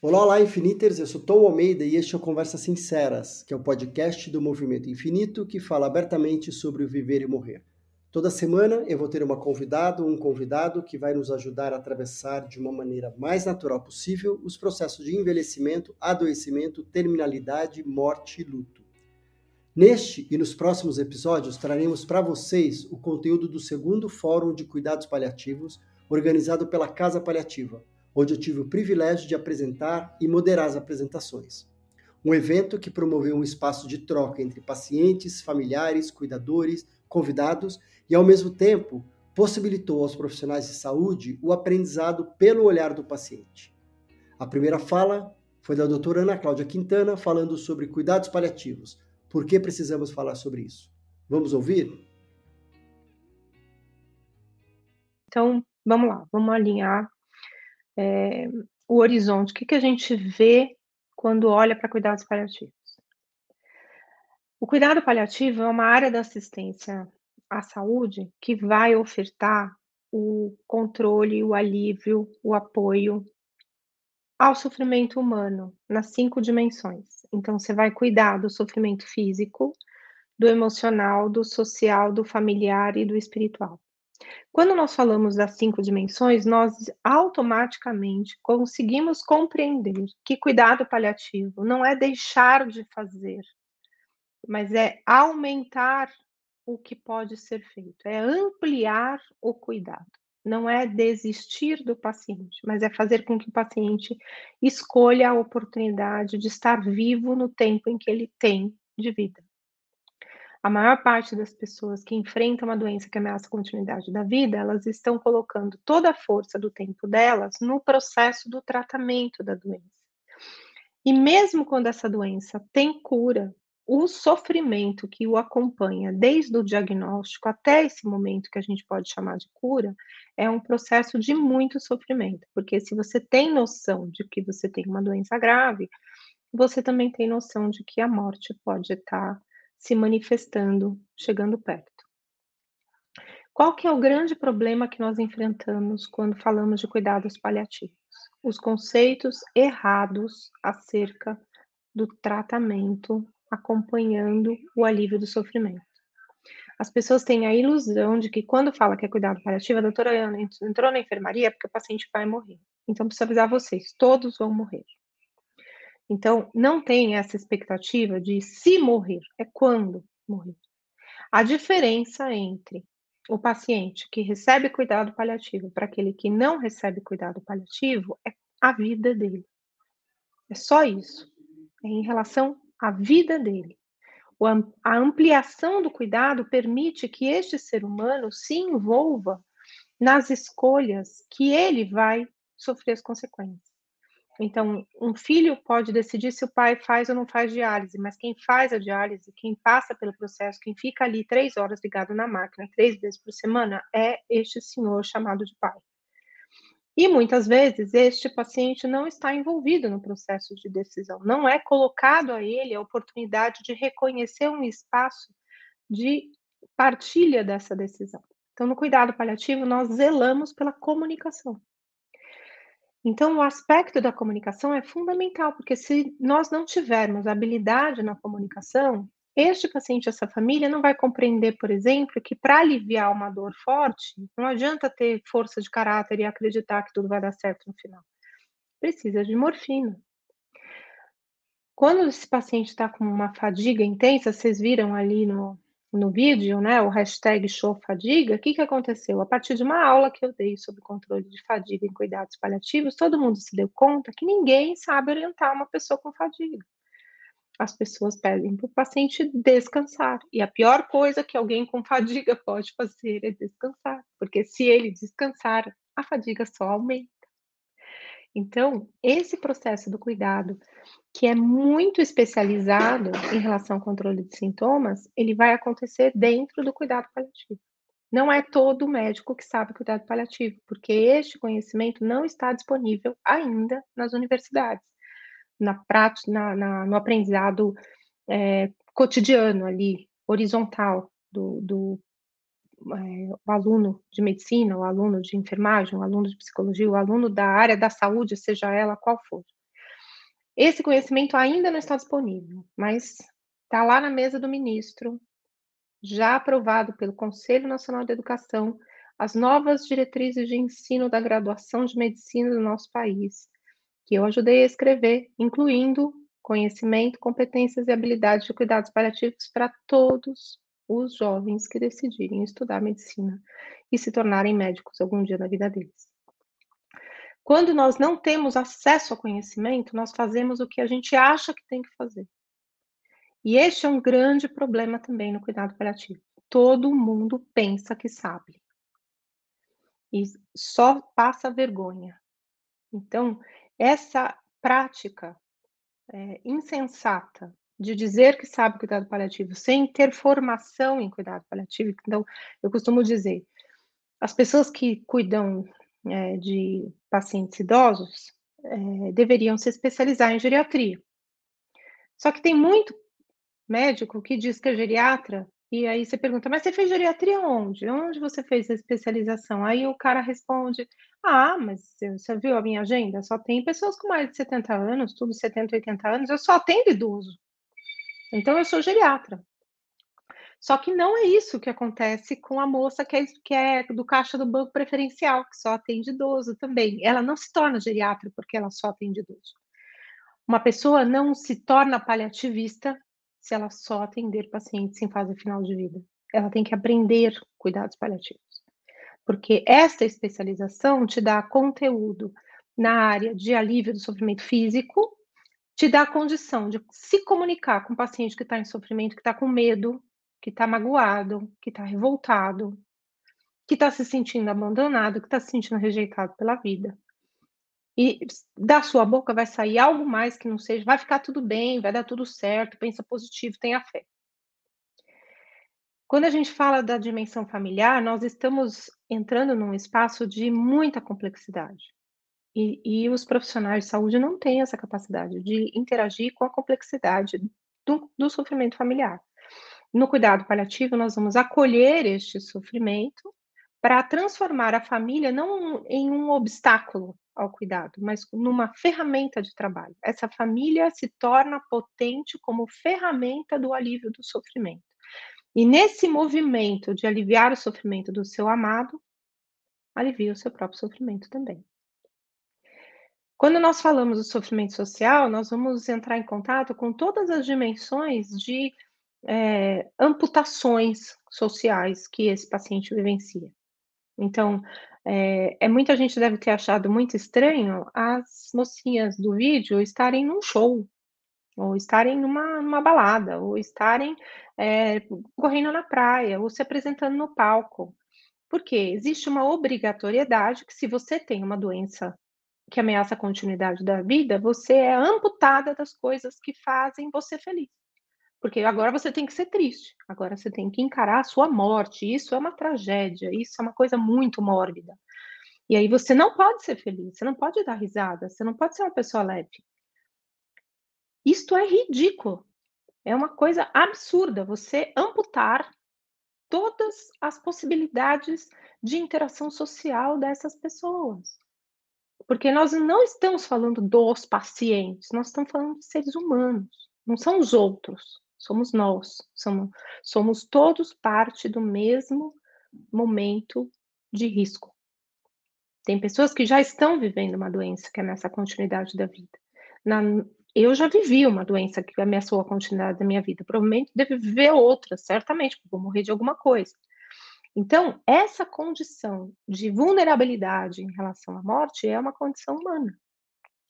Olá, olá, Infiniters! Eu sou Tom Almeida e este é o Conversas Sinceras, que é o podcast do Movimento Infinito que fala abertamente sobre o viver e morrer. Toda semana eu vou ter uma convidada ou um convidado que vai nos ajudar a atravessar de uma maneira mais natural possível os processos de envelhecimento, adoecimento, terminalidade, morte e luto. Neste e nos próximos episódios traremos para vocês o conteúdo do segundo Fórum de Cuidados Paliativos, organizado pela Casa Paliativa onde eu tive o privilégio de apresentar e moderar as apresentações. Um evento que promoveu um espaço de troca entre pacientes, familiares, cuidadores, convidados e, ao mesmo tempo, possibilitou aos profissionais de saúde o aprendizado pelo olhar do paciente. A primeira fala foi da doutora Ana Cláudia Quintana, falando sobre cuidados paliativos. Por que precisamos falar sobre isso? Vamos ouvir? Então, vamos lá, vamos alinhar é, o horizonte, o que, que a gente vê quando olha para cuidados paliativos? O cuidado paliativo é uma área da assistência à saúde que vai ofertar o controle, o alívio, o apoio ao sofrimento humano nas cinco dimensões. Então, você vai cuidar do sofrimento físico, do emocional, do social, do familiar e do espiritual. Quando nós falamos das cinco dimensões, nós automaticamente conseguimos compreender que cuidado paliativo não é deixar de fazer, mas é aumentar o que pode ser feito, é ampliar o cuidado. Não é desistir do paciente, mas é fazer com que o paciente escolha a oportunidade de estar vivo no tempo em que ele tem de vida a maior parte das pessoas que enfrentam uma doença que ameaça a continuidade da vida, elas estão colocando toda a força do tempo delas no processo do tratamento da doença. E mesmo quando essa doença tem cura, o sofrimento que o acompanha desde o diagnóstico até esse momento que a gente pode chamar de cura, é um processo de muito sofrimento, porque se você tem noção de que você tem uma doença grave, você também tem noção de que a morte pode estar se manifestando, chegando perto. Qual que é o grande problema que nós enfrentamos quando falamos de cuidados paliativos? Os conceitos errados acerca do tratamento acompanhando o alívio do sofrimento. As pessoas têm a ilusão de que quando fala que é cuidado paliativo, a doutora Ana entrou na enfermaria porque o paciente vai morrer. Então, preciso avisar vocês, todos vão morrer. Então, não tem essa expectativa de se morrer, é quando morrer. A diferença entre o paciente que recebe cuidado paliativo para aquele que não recebe cuidado paliativo é a vida dele. É só isso. É em relação à vida dele. A ampliação do cuidado permite que este ser humano se envolva nas escolhas que ele vai sofrer as consequências. Então, um filho pode decidir se o pai faz ou não faz diálise, mas quem faz a diálise, quem passa pelo processo, quem fica ali três horas ligado na máquina, três vezes por semana, é este senhor chamado de pai. E muitas vezes este paciente não está envolvido no processo de decisão, não é colocado a ele a oportunidade de reconhecer um espaço de partilha dessa decisão. Então, no cuidado paliativo, nós zelamos pela comunicação. Então, o aspecto da comunicação é fundamental, porque se nós não tivermos habilidade na comunicação, este paciente, essa família, não vai compreender, por exemplo, que para aliviar uma dor forte, não adianta ter força de caráter e acreditar que tudo vai dar certo no final. Precisa de morfina. Quando esse paciente está com uma fadiga intensa, vocês viram ali no, no vídeo, né, o hashtag show fadiga, o que, que aconteceu? A partir de uma aula que eu dei sobre controle de fadiga em cuidados paliativos, todo mundo se deu conta que ninguém sabe orientar uma pessoa com fadiga. As pessoas pedem para o paciente descansar. E a pior coisa que alguém com fadiga pode fazer é descansar, porque se ele descansar, a fadiga só aumenta. Então, esse processo do cuidado, que é muito especializado em relação ao controle de sintomas, ele vai acontecer dentro do cuidado paliativo. Não é todo médico que sabe cuidado paliativo, porque este conhecimento não está disponível ainda nas universidades, na prática, na, na, no aprendizado é, cotidiano ali, horizontal do, do é, o aluno de medicina, o aluno de enfermagem, o aluno de psicologia, o aluno da área da saúde, seja ela qual for. Esse conhecimento ainda não está disponível, mas está lá na mesa do ministro, já aprovado pelo Conselho Nacional de Educação, as novas diretrizes de ensino da graduação de medicina do nosso país, que eu ajudei a escrever, incluindo conhecimento, competências e habilidades de cuidados paliativos para todos os jovens que decidirem estudar medicina e se tornarem médicos algum dia na vida deles. Quando nós não temos acesso ao conhecimento, nós fazemos o que a gente acha que tem que fazer. E este é um grande problema também no cuidado paliativo. Todo mundo pensa que sabe. E só passa vergonha. Então, essa prática é, insensata de dizer que sabe cuidado paliativo sem ter formação em cuidado paliativo. Então, eu costumo dizer, as pessoas que cuidam é, de pacientes idosos é, deveriam se especializar em geriatria. Só que tem muito médico que diz que é geriatra, e aí você pergunta, mas você fez geriatria onde? Onde você fez a especialização? Aí o cara responde, ah, mas você viu a minha agenda? Só tem pessoas com mais de 70 anos, tudo 70, 80 anos, eu só atendo idoso. Então eu sou geriatra. Só que não é isso que acontece com a moça que é, que é, do caixa do banco preferencial, que só atende idoso também. Ela não se torna geriatra porque ela só atende idoso. Uma pessoa não se torna paliativista se ela só atender pacientes em fase final de vida. Ela tem que aprender cuidados paliativos. Porque esta especialização te dá conteúdo na área de alívio do sofrimento físico, te dá a condição de se comunicar com o paciente que está em sofrimento, que está com medo, que está magoado, que está revoltado, que está se sentindo abandonado, que está se sentindo rejeitado pela vida. E da sua boca vai sair algo mais que não seja, vai ficar tudo bem, vai dar tudo certo, pensa positivo, tenha fé. Quando a gente fala da dimensão familiar, nós estamos entrando num espaço de muita complexidade. E, e, os profissionais de saúde não têm essa capacidade de interagir com a complexidade do, do sofrimento familiar. No cuidado paliativo, nós vamos acolher este sofrimento para transformar a família não em um obstáculo ao cuidado, mas numa ferramenta de trabalho. Essa família se torna potente como ferramenta do alívio do sofrimento. E nesse movimento de aliviar o sofrimento do seu amado, alivia o seu próprio sofrimento também. Quando nós falamos do sofrimento social, nós vamos entrar em contato com todas as dimensões de é, amputações sociais que esse paciente vivencia. Então, é, é, muita gente deve ter achado muito estranho as mocinhas do vídeo estarem num show, ou estarem numa, numa balada, ou estarem é, correndo na praia, ou se apresentando no palco. Porque existe uma obrigatoriedade que, se você tem uma doença que ameaça a continuidade da vida, você é amputada das coisas que fazem você feliz. Porque agora você tem que ser triste, agora você tem que encarar a sua morte. Isso é uma tragédia, isso é uma coisa muito mórbida. E aí você não pode ser feliz, você não pode dar risada, você não pode ser uma pessoa leve. Isto é ridículo. É uma coisa absurda você amputar todas as possibilidades de interação social dessas pessoas. Porque nós não estamos falando dos pacientes, nós estamos falando de seres humanos, não são os outros, somos nós, somos, somos todos parte do mesmo momento de risco. Tem pessoas que já estão vivendo uma doença que ameaça a continuidade da vida. Na, eu já vivi uma doença que ameaçou a continuidade da minha vida. Provavelmente devo viver outra, certamente, porque vou morrer de alguma coisa. Então, essa condição de vulnerabilidade em relação à morte é uma condição humana.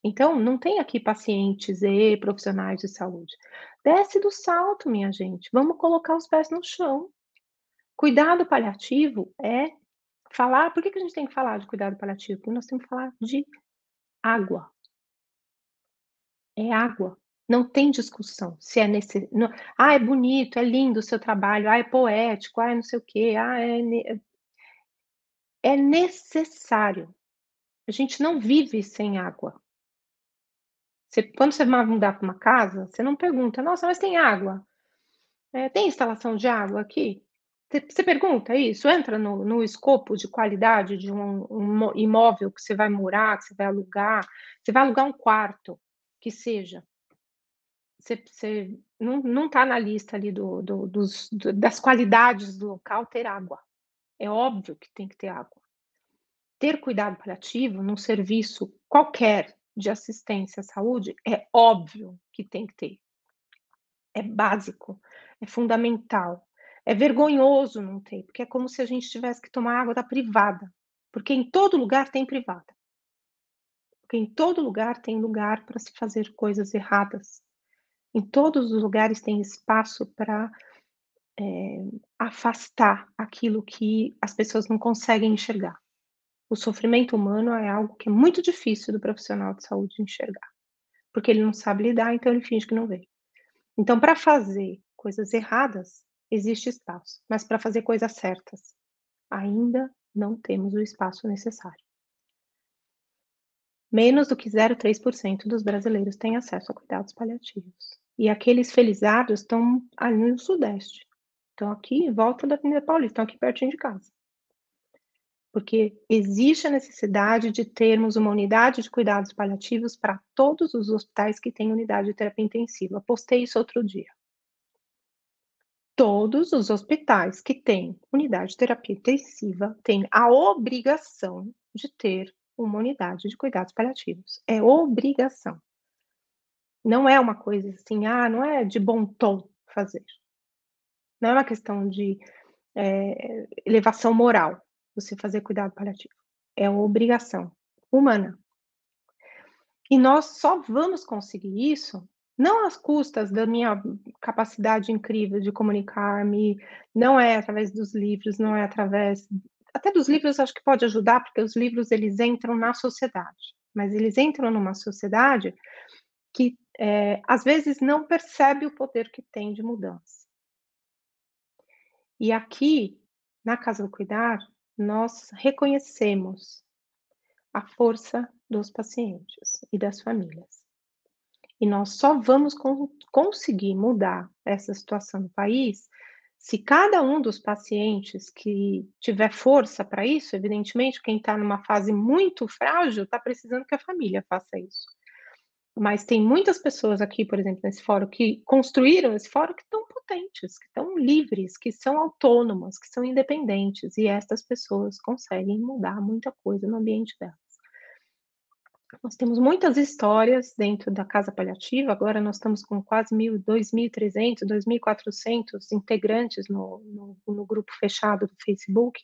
Então, não tem aqui pacientes e profissionais de saúde. Desce do salto, minha gente. Vamos colocar os pés no chão. Cuidado paliativo é falar. Por que, que a gente tem que falar de cuidado paliativo? Porque nós temos que falar de água. É água. Não tem discussão se é necessário. Ah, é bonito, é lindo o seu trabalho, ah, é poético, ah, é não sei o quê, ah, é, ne... é necessário. A gente não vive sem água. Você, quando você vai mudar para uma casa, você não pergunta, nossa, mas tem água? É, tem instalação de água aqui? Você, você pergunta isso? Entra no, no, escopo de qualidade de um, um imóvel que você vai morar, que você vai alugar. Você vai alugar um quarto. que seja. Você, você não está na lista ali do, do, dos, do, das qualidades do local ter água. É óbvio que tem que ter água. Ter cuidado paliativo num serviço qualquer de assistência à saúde é óbvio que tem que ter. É básico, é fundamental. É vergonhoso não ter, porque é como se a gente tivesse que tomar água da privada. Porque em todo lugar tem privada. Porque em todo lugar tem lugar para se fazer coisas erradas. Em todos os lugares tem espaço para é, afastar aquilo que as pessoas não conseguem enxergar. O sofrimento humano é algo que é muito difícil do profissional de saúde enxergar, porque ele não sabe lidar, então ele finge que não vê. Então, para fazer coisas erradas, existe espaço, mas para fazer coisas certas, ainda não temos o espaço necessário. Menos do que 0,3% dos brasileiros têm acesso a cuidados paliativos. E aqueles felizados estão ali no Sudeste. Estão aqui em volta da Avenida Paulista, estão aqui pertinho de casa. Porque existe a necessidade de termos uma unidade de cuidados paliativos para todos os hospitais que têm unidade de terapia intensiva. Postei isso outro dia. Todos os hospitais que têm unidade de terapia intensiva têm a obrigação de ter uma unidade de cuidados paliativos. É obrigação. Não é uma coisa assim, ah, não é de bom tom fazer. Não é uma questão de é, elevação moral você fazer cuidado paliativo. É uma obrigação humana. E nós só vamos conseguir isso não às custas da minha capacidade incrível de comunicar-me, não é através dos livros, não é através até dos livros acho que pode ajudar, porque os livros eles entram na sociedade, mas eles entram numa sociedade que é, às vezes não percebe o poder que tem de mudança. E aqui, na Casa do Cuidar, nós reconhecemos a força dos pacientes e das famílias. E nós só vamos con conseguir mudar essa situação no país se cada um dos pacientes que tiver força para isso, evidentemente, quem está numa fase muito frágil está precisando que a família faça isso. Mas tem muitas pessoas aqui, por exemplo, nesse fórum, que construíram esse fórum que estão potentes, que estão livres, que são autônomas, que são independentes, e estas pessoas conseguem mudar muita coisa no ambiente delas. Nós temos muitas histórias dentro da casa paliativa, agora nós estamos com quase 2.300, 2.400 integrantes no, no, no grupo fechado do Facebook,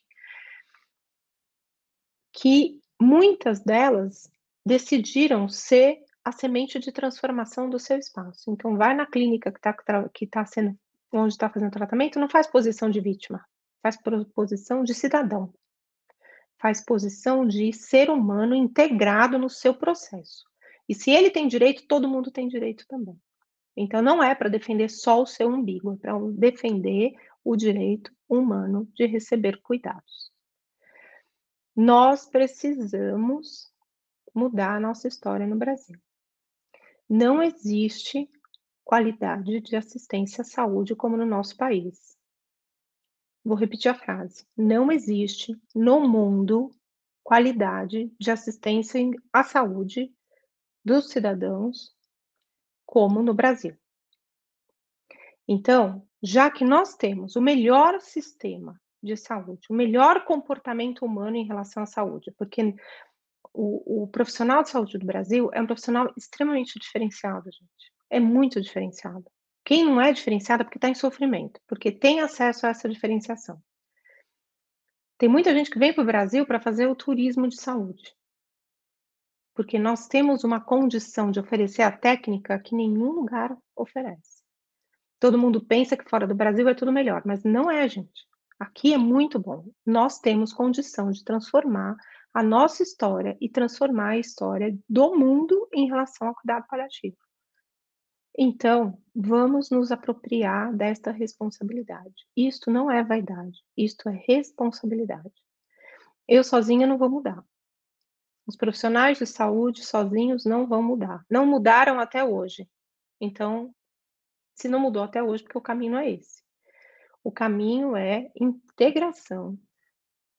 que muitas delas decidiram ser a semente de transformação do seu espaço. Então, vai na clínica que está que tá sendo, onde está fazendo tratamento, não faz posição de vítima, faz posição de cidadão faz posição de ser humano integrado no seu processo. E se ele tem direito, todo mundo tem direito também. Então, não é para defender só o seu umbigo, é para defender o direito humano de receber cuidados. Nós precisamos mudar a nossa história no Brasil. Não existe qualidade de assistência à saúde como no nosso país. Vou repetir a frase. Não existe no mundo qualidade de assistência à saúde dos cidadãos como no Brasil. Então, já que nós temos o melhor sistema de saúde, o melhor comportamento humano em relação à saúde, porque o, o, profissional de saúde do Brasil é um profissional extremamente diferenciado, gente. É muito diferenciado. Quem não é diferenciado é porque está em sofrimento, porque tem acesso a essa diferenciação. Tem muita gente que vem para o Brasil para fazer o turismo de saúde. Porque nós temos uma condição de oferecer a técnica que nenhum lugar oferece. Todo mundo pensa que fora do Brasil é tudo melhor, mas não é, gente. Aqui é muito bom. Nós temos condição de transformar a nossa história e transformar a história do mundo em relação ao cuidado paliativo. Então, vamos nos apropriar desta responsabilidade. Isto não é vaidade, isto é responsabilidade. Eu sozinha não vou mudar. Os profissionais de saúde sozinhos não vão mudar. Não mudaram até hoje. Então, se não mudou até hoje, porque o caminho é esse. O caminho é integração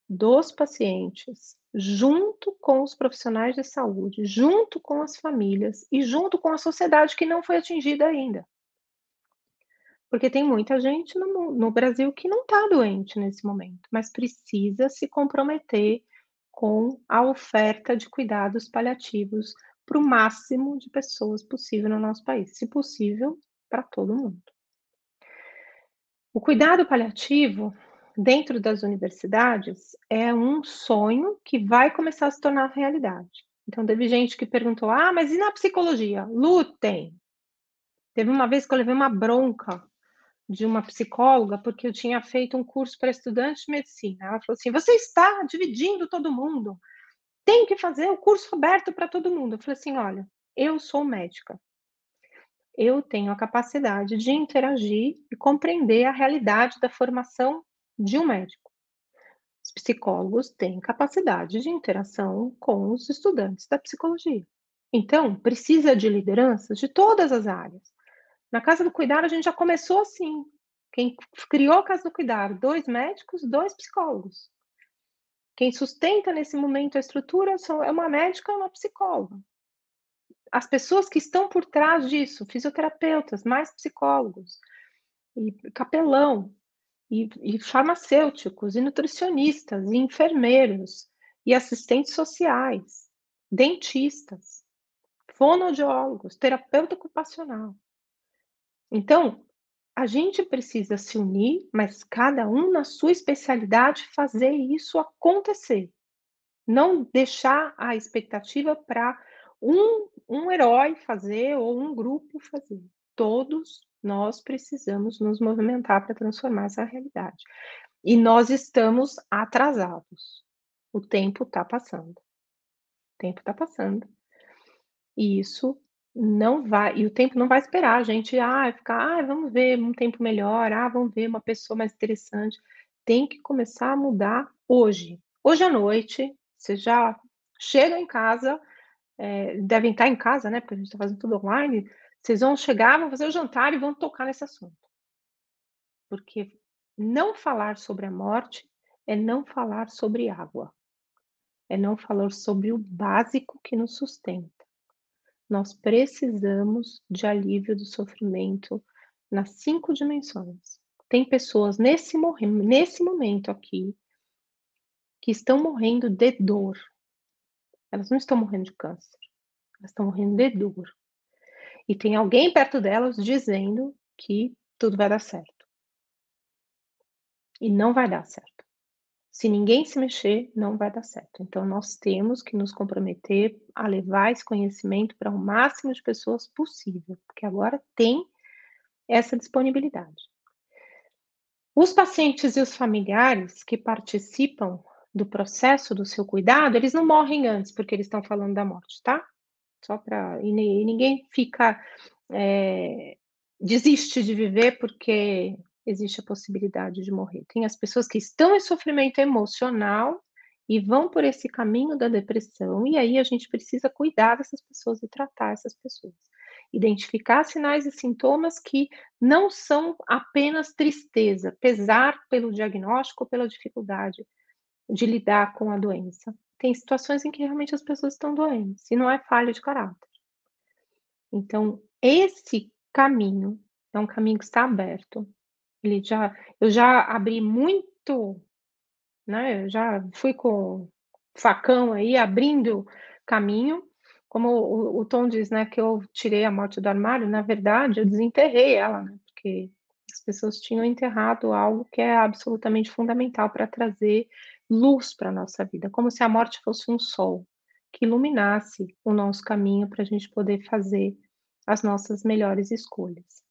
dos pacientes, junto com os profissionais de saúde, junto com as famílias e junto com a sociedade que não foi atingida ainda. Porque tem muita gente no, no Brasil que não está doente nesse momento, mas precisa se comprometer com a oferta de cuidados paliativos para o máximo de pessoas possível no nosso país, se possível, para todo mundo. O cuidado paliativo dentro das universidades é um sonho que vai começar a se tornar realidade. Então, teve gente que perguntou: ah, mas e na psicologia? Lutem! Teve uma vez que eu levei uma bronca de uma psicóloga, porque eu tinha feito um curso para estudantes de medicina. Ela falou assim: você está dividindo todo mundo, tem que fazer o curso aberto para todo mundo. Eu falei assim: olha, eu sou médica, eu tenho a capacidade de interagir e compreender a realidade da formação de um médico. Os psicólogos têm capacidade de interação com os estudantes da psicologia. Então, precisa de lideranças de todas as áreas. Na Casa do Cuidar, a gente já começou assim. Quem criou a Casa do Cuidar? Dois médicos, dois psicólogos. Quem sustenta nesse momento a estrutura é uma médica e uma psicóloga. As pessoas que estão por trás disso, fisioterapeutas, mais psicólogos, e capelão, e, e farmacêuticos, e nutricionistas, e enfermeiros, e assistentes sociais, dentistas, fonoaudiólogos, terapeuta ocupacional. Então, a gente precisa se unir, mas cada um na sua especialidade fazer isso acontecer. Não deixar a expectativa para um, um herói fazer ou um grupo fazer. Todos nós precisamos nos movimentar para transformar essa realidade. E nós estamos atrasados. O tempo está passando. O tempo está passando. E isso não vai, e o tempo não vai esperar a gente, ah, ficar, ah, vamos ver um tempo melhor, ah, vamos ver uma pessoa mais interessante. Tem que começar a mudar hoje. Hoje à noite, você já chega em casa, é, devem estar em casa, né? Porque a gente está fazendo tudo online. Vocês vão chegar, vão fazer o jantar e vão tocar nesse assunto. Porque não falar sobre a morte é não falar sobre água. É não falar sobre o básico que nos sustenta. Nós precisamos de alívio do sofrimento nas cinco dimensões. Tem pessoas nesse, nesse momento aqui que estão morrendo de dor. Elas não estão morrendo de câncer, elas estão morrendo de dor e tem alguém perto delas dizendo que tudo vai dar certo. E não vai dar certo. Se ninguém se mexer, não vai dar certo. Então, nós temos que nos comprometer a levar esse conhecimento para o máximo de pessoas possível, porque agora tem essa disponibilidade. Os pacientes e os familiares que participam do processo do seu cuidado, eles não morrem antes porque eles estão falando da morte, tá? Só para e, ninguém fica é, desiste de viver porque existe a possibilidade de morrer. Tem as pessoas que estão em sofrimento emocional e vão por esse caminho da depressão, e aí a gente precisa cuidar dessas pessoas e tratar essas pessoas. Identificar sinais e sintomas que não são apenas tristeza, pesar pelo diagnóstico ou pela dificuldade de lidar com a doença, tem situações em que realmente as pessoas estão doentes, e não é falha de caráter. Então, esse caminho é um caminho que está aberto. Ele já, eu já abri muito, né? Eu já fui com facão aí abrindo caminho. Como o, o, Tom diz, né, que eu tirei a morte do armário, na verdade, eu desenterrei ela, né? Porque as pessoas tinham enterrado algo que é absolutamente fundamental para trazer luz para a nossa vida, como se a morte fosse um sol que iluminasse o nosso caminho para a gente poder fazer as nossas melhores escolhas.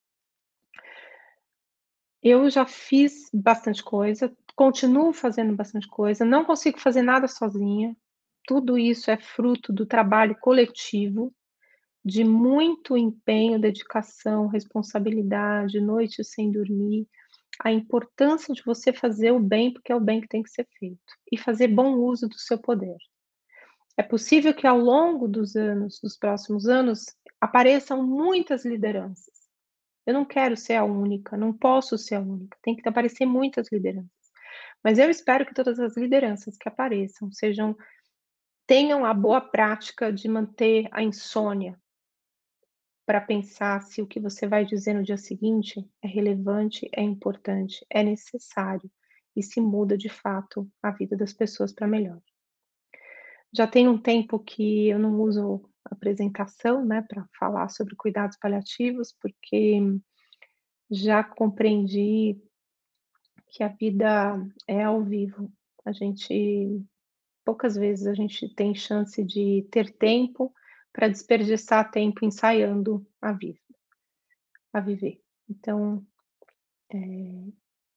Eu já fiz bastante coisa, continuo fazendo bastante coisa, não consigo fazer nada sozinha. Tudo isso é fruto do trabalho coletivo, de muito empenho, dedicação, responsabilidade, noites sem dormir, a importância de você fazer o bem, porque é o bem que tem que ser feito, e fazer bom uso do seu poder. É possível que ao longo dos anos, dos próximos anos, apareçam muitas lideranças. Eu não quero ser a única, não posso ser a única, tem que aparecer muitas lideranças. Mas eu espero que todas as lideranças que apareçam sejam tenham a boa prática de manter a insônia para pensar se o que você vai dizer no dia seguinte é relevante, é importante, é necessário e se muda de fato a vida das pessoas para melhor. Já tem um tempo que eu não uso apresentação, né, para falar sobre cuidados paliativos, porque já compreendi que a vida é ao vivo. A gente poucas vezes a gente tem chance de ter tempo para desperdiçar tempo ensaiando a vida, a viver. Então, é,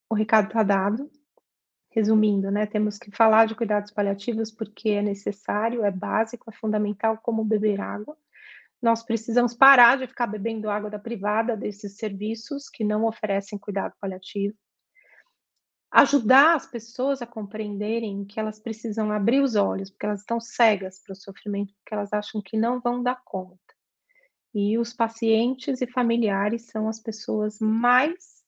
o recado está dado. Resumindo, né, temos que falar de cuidados paliativos porque é necessário, é básico, é fundamental, como beber água. Nós precisamos parar de ficar bebendo água da privada desses serviços que não oferecem cuidado paliativo ajudar as pessoas a compreenderem que elas precisam abrir os olhos, porque elas estão cegas para o sofrimento, porque elas acham que não vão dar conta. E os pacientes e familiares são as pessoas mais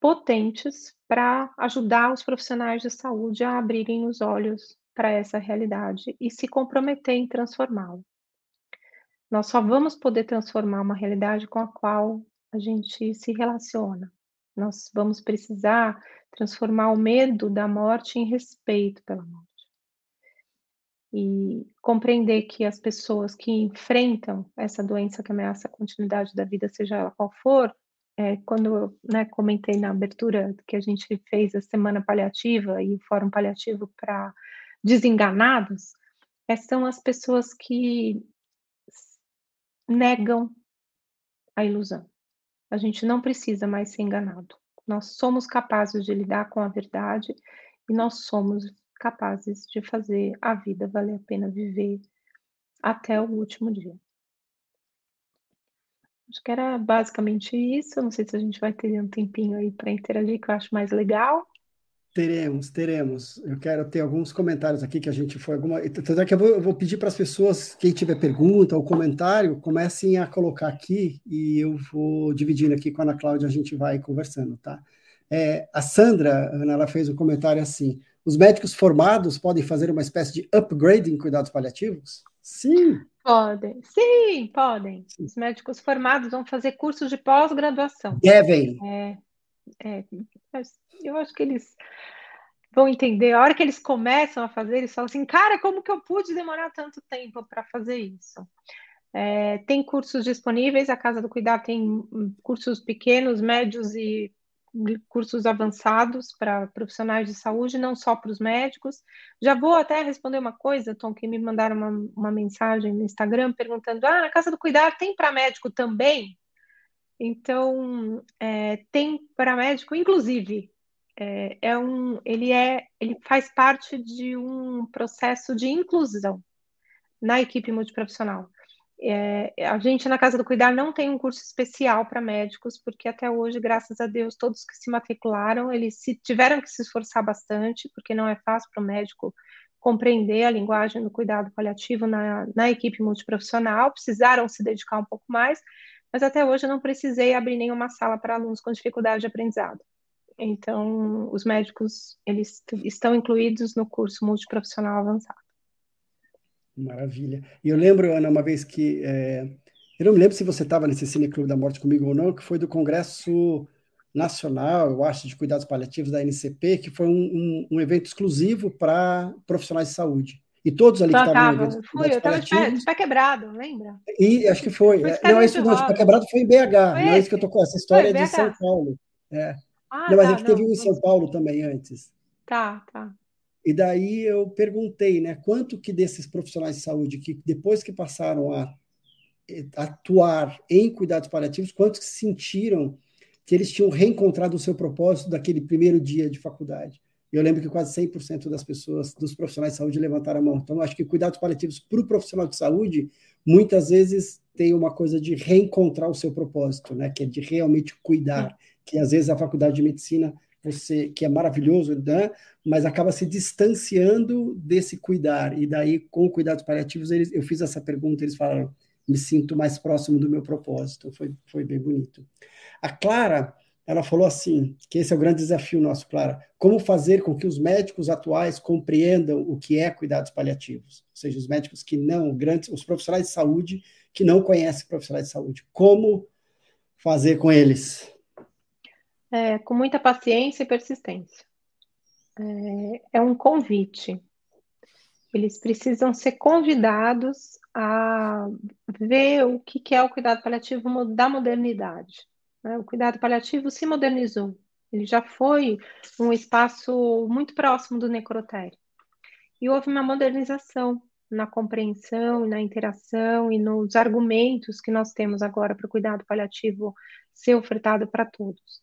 potentes para ajudar os profissionais de saúde a abrirem os olhos para essa realidade e se comprometer em transformá-la. Nós só vamos poder transformar uma realidade com a qual a gente se relaciona. Nós vamos precisar transformar o medo da morte em respeito pela morte. E compreender que as pessoas que enfrentam essa doença que ameaça a continuidade da vida, seja ela qual for, é, quando eu né, comentei na abertura que a gente fez a semana paliativa e o fórum paliativo para desenganados, é, são as pessoas que negam a ilusão. A gente não precisa mais ser enganado. Nós somos capazes de lidar com a verdade e nós somos capazes de fazer a vida valer a pena viver até o último dia. Acho que era basicamente isso. Não sei se a gente vai ter um tempinho aí para interagir, que eu acho mais legal. Teremos, teremos. Eu quero ter alguns comentários aqui que a gente foi alguma. Tanto é que eu vou, eu vou pedir para as pessoas, quem tiver pergunta ou comentário, comecem a colocar aqui e eu vou dividindo aqui com a Ana Cláudia, a gente vai conversando, tá? É, a Sandra, Ana, ela fez um comentário assim: os médicos formados podem fazer uma espécie de upgrade em cuidados paliativos? Sim. Podem, sim, podem. Sim. Os médicos formados vão fazer cursos de pós-graduação. Devem. É, é, eu acho que eles vão entender. A hora que eles começam a fazer, eles falam assim: cara, como que eu pude demorar tanto tempo para fazer isso? É, tem cursos disponíveis, a Casa do Cuidado tem cursos pequenos, médios e cursos avançados para profissionais de saúde, não só para os médicos. Já vou até responder uma coisa, Tom, que me mandaram uma, uma mensagem no Instagram perguntando: ah, na Casa do Cuidado tem para médico também? Então, é, tem paramédico, inclusive, é, é, um, ele, é, ele faz parte de um processo de inclusão na equipe multiprofissional. É, a gente na Casa do Cuidar não tem um curso especial para médicos, porque até hoje, graças a Deus, todos que se matricularam, eles se, tiveram que se esforçar bastante, porque não é fácil para o médico compreender a linguagem do cuidado paliativo na, na equipe multiprofissional, precisaram se dedicar um pouco mais, mas até hoje eu não precisei abrir nenhuma sala para alunos com dificuldade de aprendizado. Então, os médicos, eles estão incluídos no curso multiprofissional avançado. Maravilha. E eu lembro, Ana, uma vez que. É... Eu não me lembro se você estava nesse Cine Clube da Morte comigo ou não, que foi do Congresso Nacional, eu acho, de Cuidados Paliativos da NCP, que foi um, um, um evento exclusivo para profissionais de saúde. E todos ali que estavam no evento. Fui, eu estava de pé, de pé, quebrado, lembra? E acho que foi. foi é, não, é isso não, de pé quebrado foi em BH. Foi não é isso que eu tô com essa história é de São Paulo. É. Ah, não, mas tá, a gente não, teve um em São Paulo também antes. Tá, tá. E daí eu perguntei, né, quanto que desses profissionais de saúde que depois que passaram a atuar em cuidados paliativos, quantos que sentiram que eles tinham reencontrado o seu propósito daquele primeiro dia de faculdade? Eu lembro que quase 100% das pessoas, dos profissionais de saúde, levantaram a mão. Então, acho que cuidados paliativos para o profissional de saúde, muitas vezes tem uma coisa de reencontrar o seu propósito, né? Que é de realmente cuidar. Que às vezes a faculdade de medicina, você, que é maravilhoso, né? Mas acaba se distanciando desse cuidar. E daí, com cuidados paliativos, eles, eu fiz essa pergunta, eles falaram, me sinto mais próximo do meu propósito. Foi, foi bem bonito. A Clara ela falou assim, que esse é o grande desafio nosso, Clara, como fazer com que os médicos atuais compreendam o que é cuidados paliativos, ou seja, os médicos que não, grandes, os profissionais de saúde que não conhecem profissionais de saúde, como fazer com eles? É, com muita paciência e persistência. É, é um convite. Eles precisam ser convidados a ver o que é o cuidado paliativo da modernidade né? O cuidado paliativo se modernizou. Ele já foi um espaço muito próximo do necrotério. E houve uma modernização na compreensão, na interação e nos argumentos que nós temos agora para o cuidado paliativo ser ofertado para todos.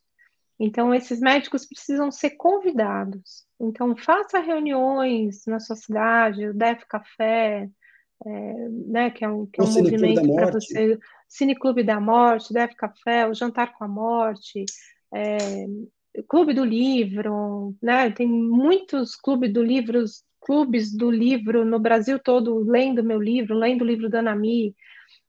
Então, esses médicos precisam ser convidados. Então, faça reuniões na sua cidade, o DEF Café, é, né, que é um, que é um movimento para você. Cineclube da Morte, Deve Café, o Jantar com a Morte, é, Clube do Livro, né? Tem muitos clubes do livros, clubes do livro no Brasil todo lendo meu livro, lendo o livro da Anami.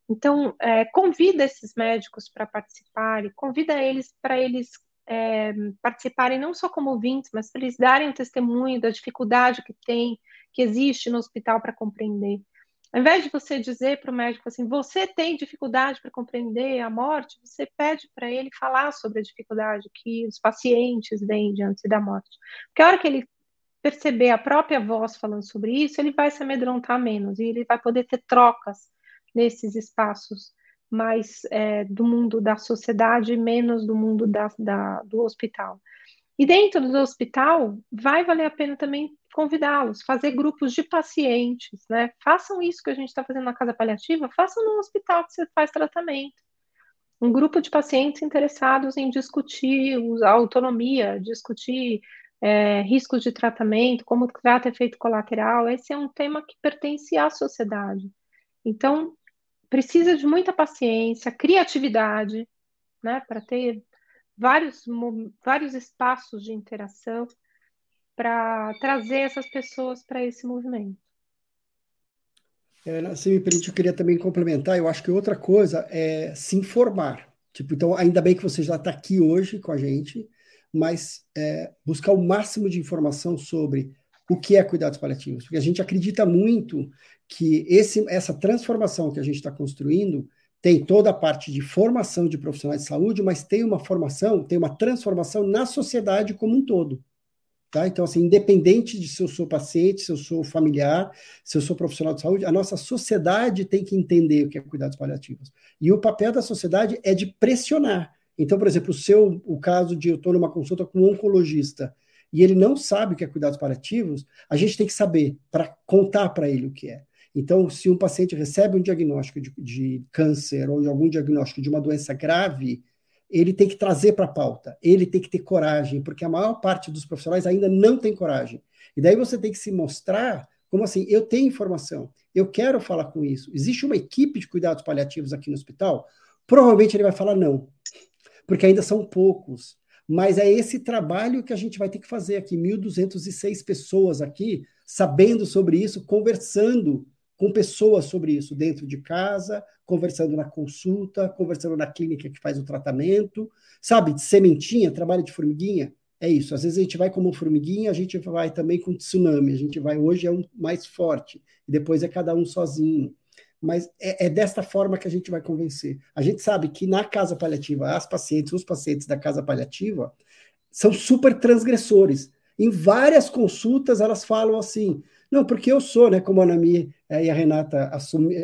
Então, é, convida esses médicos para participarem, convida eles para eles é, participarem não só como ouvintes, mas para eles darem um testemunho da dificuldade que tem, que existe no hospital para compreender. Ao invés de você dizer para o médico assim, você tem dificuldade para compreender a morte, você pede para ele falar sobre a dificuldade que os pacientes têm diante da morte. Porque a hora que ele perceber a própria voz falando sobre isso, ele vai se amedrontar menos e ele vai poder ter trocas nesses espaços mais é, do mundo da sociedade, menos do mundo da, da, do hospital. E dentro do hospital, vai valer a pena também convidá-los, fazer grupos de pacientes, né? Façam isso que a gente está fazendo na casa paliativa, façam no hospital que você faz tratamento. Um grupo de pacientes interessados em discutir a autonomia, discutir é, riscos de tratamento, como trata efeito colateral. Esse é um tema que pertence à sociedade. Então, precisa de muita paciência, criatividade, né, para ter vários, vários espaços de interação para trazer essas pessoas para esse movimento. É, se me permite, eu queria também complementar. Eu acho que outra coisa é se informar. Tipo, então, ainda bem que você já está aqui hoje com a gente, mas é, buscar o máximo de informação sobre o que é cuidados paliativos, porque a gente acredita muito que esse, essa transformação que a gente está construindo tem toda a parte de formação de profissionais de saúde, mas tem uma formação, tem uma transformação na sociedade como um todo. Tá? Então, assim, independente de se eu sou paciente, se eu sou familiar, se eu sou profissional de saúde, a nossa sociedade tem que entender o que é cuidados paliativos. E o papel da sociedade é de pressionar. Então, por exemplo, o seu o caso de eu estou numa consulta com um oncologista e ele não sabe o que é cuidados paliativos, a gente tem que saber para contar para ele o que é. Então, se um paciente recebe um diagnóstico de, de câncer ou de algum diagnóstico de uma doença grave, ele tem que trazer para a pauta, ele tem que ter coragem, porque a maior parte dos profissionais ainda não tem coragem. E daí você tem que se mostrar como assim, eu tenho informação, eu quero falar com isso. Existe uma equipe de cuidados paliativos aqui no hospital? Provavelmente ele vai falar não, porque ainda são poucos. Mas é esse trabalho que a gente vai ter que fazer aqui, 1.206 pessoas aqui, sabendo sobre isso, conversando com pessoas sobre isso dentro de casa, conversando na consulta, conversando na clínica que faz o tratamento, sabe, de sementinha, trabalho de formiguinha. É isso. Às vezes a gente vai como formiguinha, a gente vai também com tsunami. A gente vai hoje é um mais forte e depois é cada um sozinho. Mas é, é desta forma que a gente vai convencer. A gente sabe que na casa paliativa, as pacientes, os pacientes da casa paliativa são super transgressores. Em várias consultas elas falam assim: não, porque eu sou, né, como a Anami e a Renata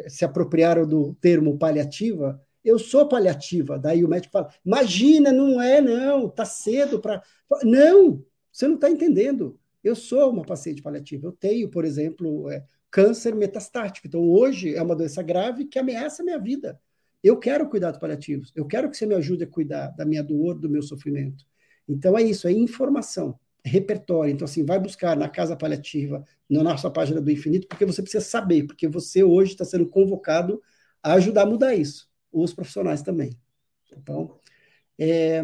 se apropriaram do termo paliativa, eu sou paliativa. Daí o médico fala: imagina, não é, não, tá cedo para. Não, você não está entendendo. Eu sou uma paciente paliativa. Eu tenho, por exemplo, é, câncer metastático. Então, hoje é uma doença grave que ameaça a minha vida. Eu quero cuidados paliativos. Eu quero que você me ajude a cuidar da minha dor, do meu sofrimento. Então, é isso, é informação repertório. Então, assim, vai buscar na Casa Paliativa, na nossa página do Infinito, porque você precisa saber, porque você hoje está sendo convocado a ajudar a mudar isso, os profissionais também. Então, é...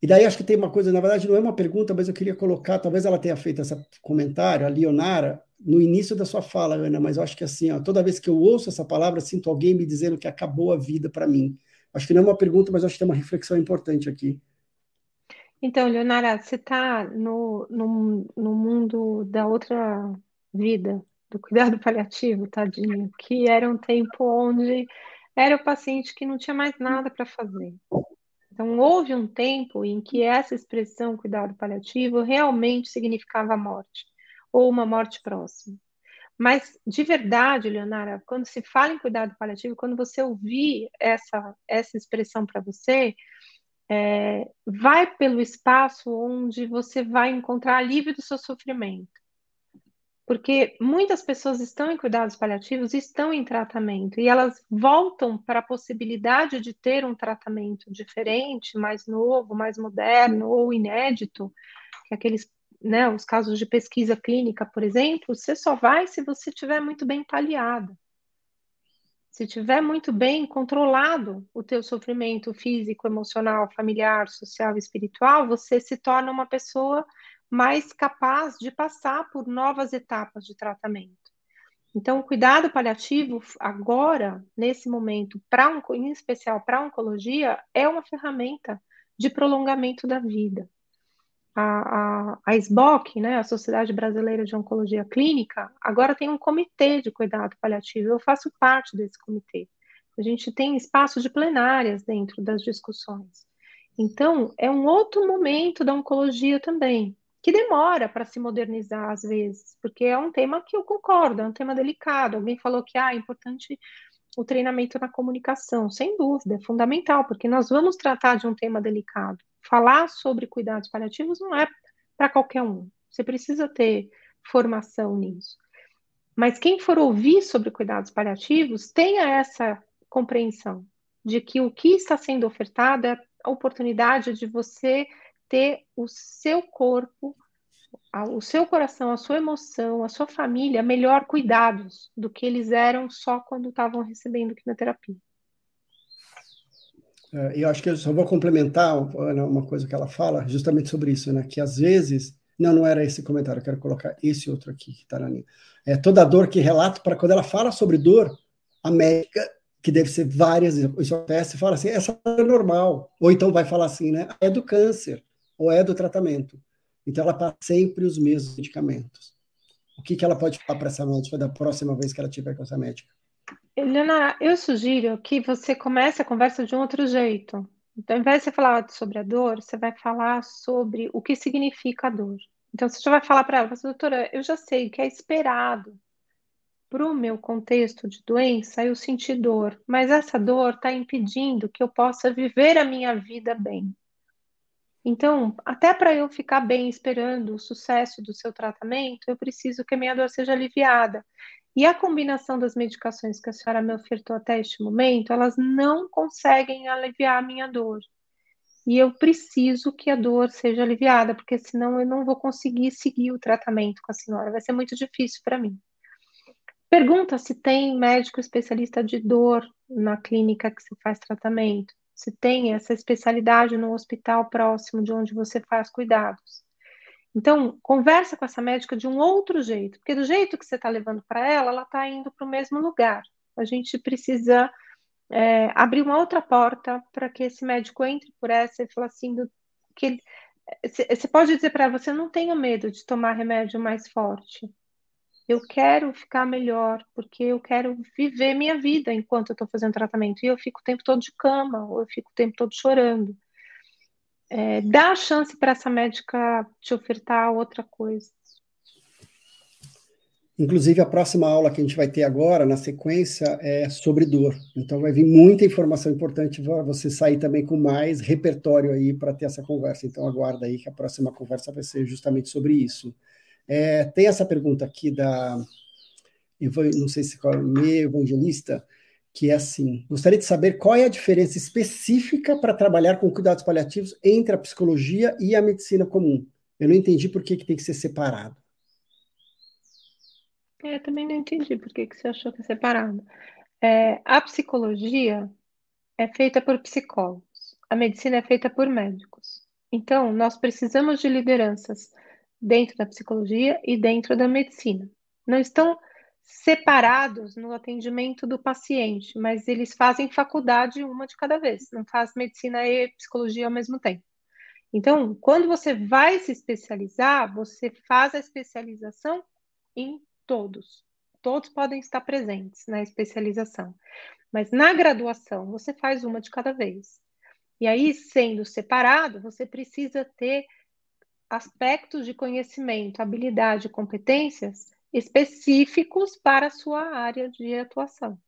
e daí acho que tem uma coisa, na verdade não é uma pergunta, mas eu queria colocar, talvez ela tenha feito esse comentário, a Leonara, no início da sua fala, Ana, mas eu acho que assim, ó, toda vez que eu ouço essa palavra, sinto alguém me dizendo que acabou a vida para mim. Acho que não é uma pergunta, mas acho que tem uma reflexão importante aqui. Então, Leonara, você está no, no, no mundo da outra vida, do cuidado paliativo, tadinho, que era um tempo onde era o paciente que não tinha mais nada para fazer. Então, houve um tempo em que essa expressão cuidado paliativo realmente significava morte, ou uma morte próxima. Mas, de verdade, Leonara, quando se fala em cuidado paliativo, quando você ouvir essa, essa expressão para você, é, vai pelo espaço onde você vai encontrar alívio do seu sofrimento. Porque muitas pessoas estão em cuidados paliativos, estão em tratamento, e elas voltam para a possibilidade de ter um tratamento diferente, mais novo, mais moderno ou inédito, que aqueles, né, os casos de pesquisa clínica, por exemplo, você só vai se você estiver muito bem paliado se tiver muito bem controlado o teu sofrimento físico, emocional, familiar, social espiritual, você se torna uma pessoa mais capaz de passar por novas etapas de tratamento. Então, o cuidado paliativo agora, nesse momento, para um, em especial para a oncologia, é uma ferramenta de prolongamento da vida a, a, a SBOC, né, a Sociedade Brasileira de Oncologia Clínica, agora tem um comitê de cuidado paliativo. Eu faço parte desse comitê. A gente tem espaço de plenárias dentro das discussões. Então, é um outro momento da oncologia também, que demora para se modernizar às vezes, porque é um tema que eu concordo, é um tema delicado. Alguém falou que ah, é importante o treinamento na comunicação, sem dúvida, é fundamental, porque nós vamos tratar de um tema delicado falar sobre cuidados paliativos não é para qualquer um. Você precisa ter formação nisso. Mas quem for ouvir sobre cuidados paliativos, tenha essa compreensão de que o que está sendo ofertado é a oportunidade de você ter o seu corpo, o seu coração, a sua emoção, a sua família melhor cuidados do que eles eram só quando estavam recebendo quimioterapia. É, eu acho que eu só vou complementar uma coisa que ela fala, justamente sobre isso, né? Que às vezes. Não, não era esse comentário, eu quero colocar esse outro aqui, que está na linha. É toda dor que relata, para quando ela fala sobre dor, a médica, que deve ser várias, isso acontece, fala assim: essa é normal. Ou então vai falar assim, né? É do câncer, ou é do tratamento. Então ela passa sempre os mesmos medicamentos. O que, que ela pode falar para essa médica da próxima vez que ela tiver com essa médica? Helena, eu sugiro que você comece a conversa de um outro jeito. Então, ao invés de você falar sobre a dor, você vai falar sobre o que significa a dor. Então, você já vai falar para ela, doutora, eu já sei que é esperado para o meu contexto de doença eu sentir dor, mas essa dor está impedindo que eu possa viver a minha vida bem. Então, até para eu ficar bem esperando o sucesso do seu tratamento, eu preciso que a minha dor seja aliviada. E a combinação das medicações que a senhora me ofertou até este momento, elas não conseguem aliviar a minha dor. E eu preciso que a dor seja aliviada, porque senão eu não vou conseguir seguir o tratamento com a senhora. Vai ser muito difícil para mim. Pergunta se tem médico especialista de dor na clínica que se faz tratamento, se tem essa especialidade no hospital próximo de onde você faz cuidados. Então, conversa com essa médica de um outro jeito, porque do jeito que você está levando para ela, ela está indo para o mesmo lugar. A gente precisa é, abrir uma outra porta para que esse médico entre por essa e fale assim, do, que você pode dizer para ela, você não tenha medo de tomar remédio mais forte. Eu quero ficar melhor, porque eu quero viver minha vida enquanto eu estou fazendo tratamento. E eu fico o tempo todo de cama, ou eu fico o tempo todo chorando é, dá a chance para essa médica te ofertar outra coisa. Inclusive, a próxima aula que a gente vai ter agora, na sequência, é sobre dor. Então, vai vir muita informação importante para você sair também com mais repertório aí para ter essa conversa. Então, aguarda aí que a próxima conversa vai ser justamente sobre isso. É, tem essa pergunta aqui da. Não sei se é me evangelista que é assim: gostaria de saber qual é a diferença específica para trabalhar com cuidados paliativos entre a psicologia e a medicina comum. Eu não entendi por que, que tem que ser separado. É, eu também não entendi por que, que você achou que é separado. É, a psicologia é feita por psicólogos, a medicina é feita por médicos. Então, nós precisamos de lideranças dentro da psicologia e dentro da medicina. Não estão separados no atendimento do paciente, mas eles fazem faculdade uma de cada vez, não faz medicina e psicologia ao mesmo tempo. Então, quando você vai se especializar, você faz a especialização em todos. Todos podem estar presentes na especialização. Mas na graduação, você faz uma de cada vez. E aí, sendo separado, você precisa ter aspectos de conhecimento, habilidade, competências específicos para a sua área de atuação.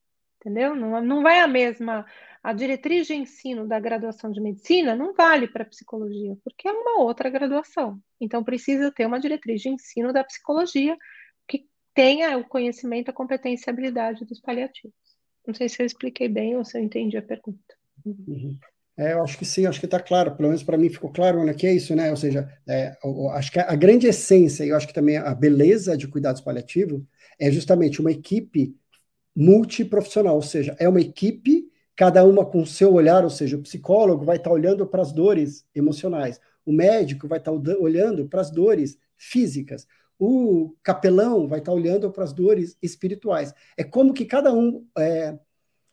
Entendeu? Não, não vai a mesma. A diretriz de ensino da graduação de medicina não vale para psicologia, porque é uma outra graduação. Então, precisa ter uma diretriz de ensino da psicologia que tenha o conhecimento, a competência e a habilidade dos paliativos. Não sei se eu expliquei bem ou se eu entendi a pergunta. Uhum. É, eu acho que sim, acho que está claro, pelo menos para mim ficou claro, né, que é isso, né, ou seja, é, eu, acho que a, grande essência, e eu acho que também a beleza de cuidados paliativos é justamente uma equipe multiprofissional, ou seja, é uma equipe, cada uma com o seu olhar, ou seja, o psicólogo vai estar tá olhando para as dores emocionais, o médico vai estar tá olhando para as dores físicas, o capelão vai estar tá olhando para as dores espirituais. É como que cada um é,